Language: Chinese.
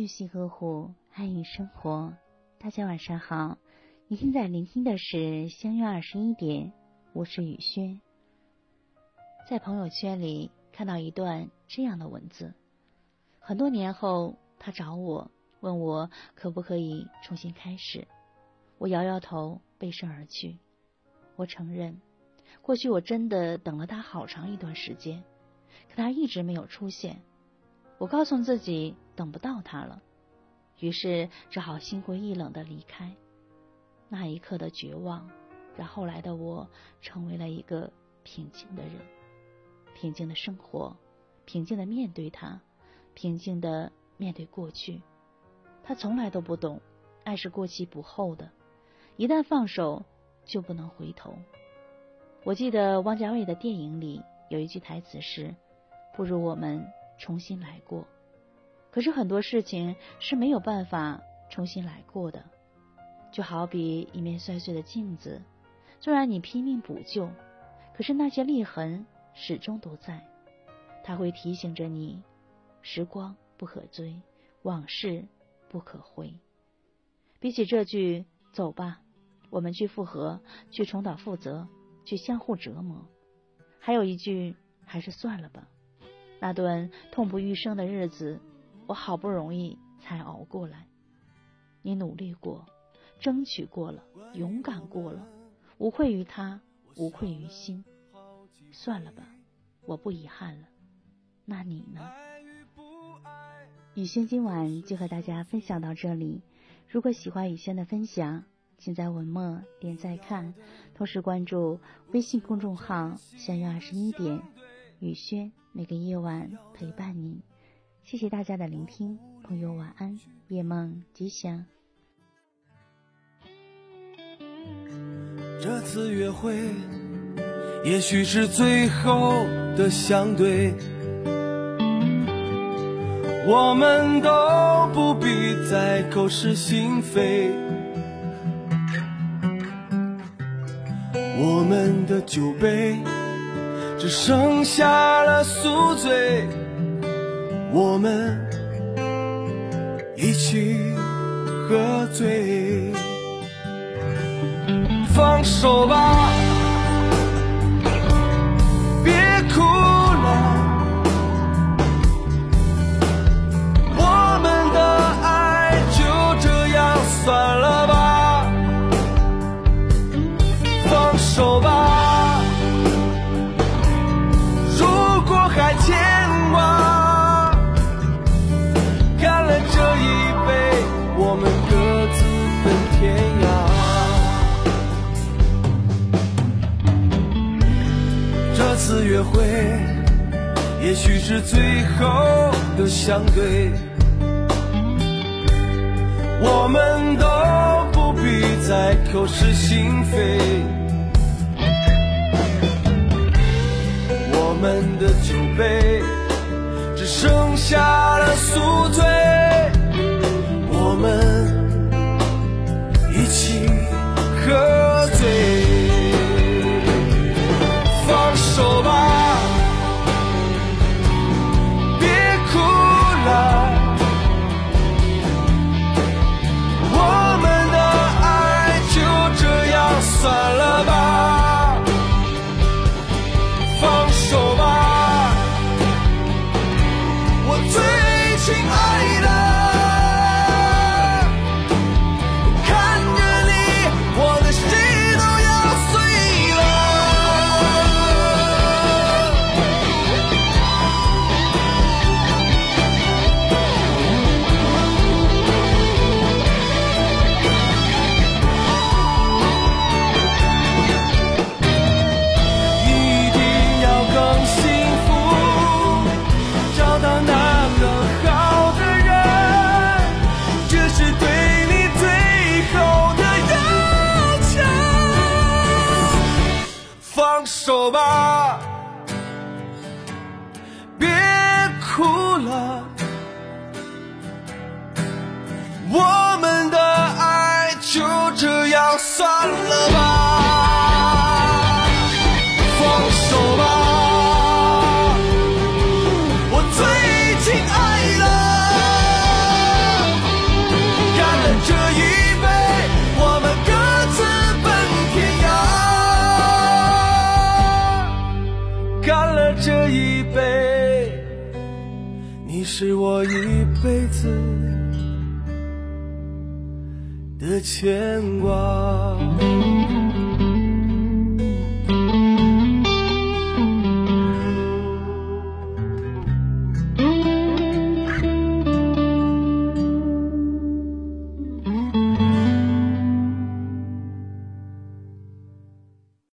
用心呵护，爱与生活。大家晚上好，你现在聆听的是相约二十一点，我是雨轩。在朋友圈里看到一段这样的文字：很多年后，他找我，问我可不可以重新开始。我摇摇头，背身而去。我承认，过去我真的等了他好长一段时间，可他一直没有出现。我告诉自己等不到他了，于是只好心灰意冷的离开。那一刻的绝望，让后来的我成为了一个平静的人，平静的生活，平静的面对他，平静的面对过去。他从来都不懂，爱是过期不候的，一旦放手就不能回头。我记得汪家卫的电影里有一句台词是：“不如我们。”重新来过，可是很多事情是没有办法重新来过的，就好比一面摔碎的镜子，虽然你拼命补救，可是那些裂痕始终都在，它会提醒着你，时光不可追，往事不可回。比起这句“走吧，我们去复合，去重蹈覆辙，去相互折磨”，还有一句“还是算了吧”。那段痛不欲生的日子，我好不容易才熬过来。你努力过，争取过了，勇敢过了，无愧于他，无愧于心。算了吧，我不遗憾了。那你呢？雨轩今晚就和大家分享到这里。如果喜欢雨轩的分享，请在文末点赞看，同时关注微信公众号“相约二十一点”。雨轩每个夜晚陪伴你，谢谢大家的聆听，朋友晚安，夜梦吉祥。这次约会也许是最后的相对，我们都不必再口是心非，我们的酒杯。只剩下了宿醉，我们一起喝醉，放手吧，别哭了，我们的爱就这样算了吧，放手吧。如果还欠次约会，也许是最后的相对，我们都不必再口是心非，我们的酒杯是我一辈子的牵挂。